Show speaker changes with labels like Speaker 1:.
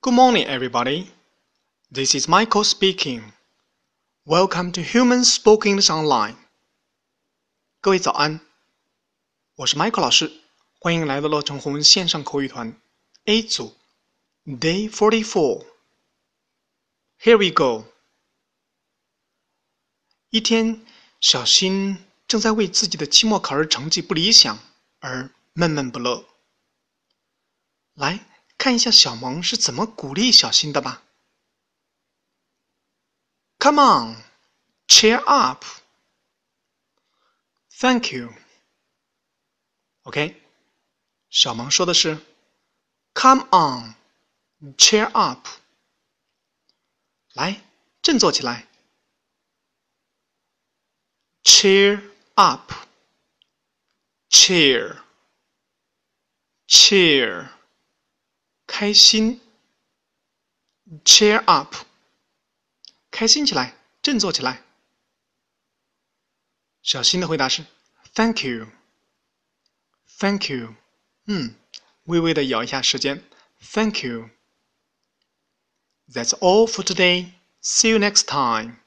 Speaker 1: Good morning, everybody. This is Michael speaking. Welcome to Human Spoken English Online. 各位早安，我是 Michael 老师，欢迎来到乐成红线上口语团 A 组 Day Forty Four. Here we go. 一天，小新正在为自己的期末考试成绩不理想而闷闷不乐。来 看一下小萌是怎么鼓励小新的吧。Come on, cheer up. Thank you. OK，小萌说的是 “Come on, cheer up。”来，振作起来！Cheer up, cheer, cheer，开心！Cheer up，开心起来，振作起来！小新的回答是 “Thank you, thank you。”嗯，微微的咬一下舌尖，“Thank you。” That's all for today. See you next time.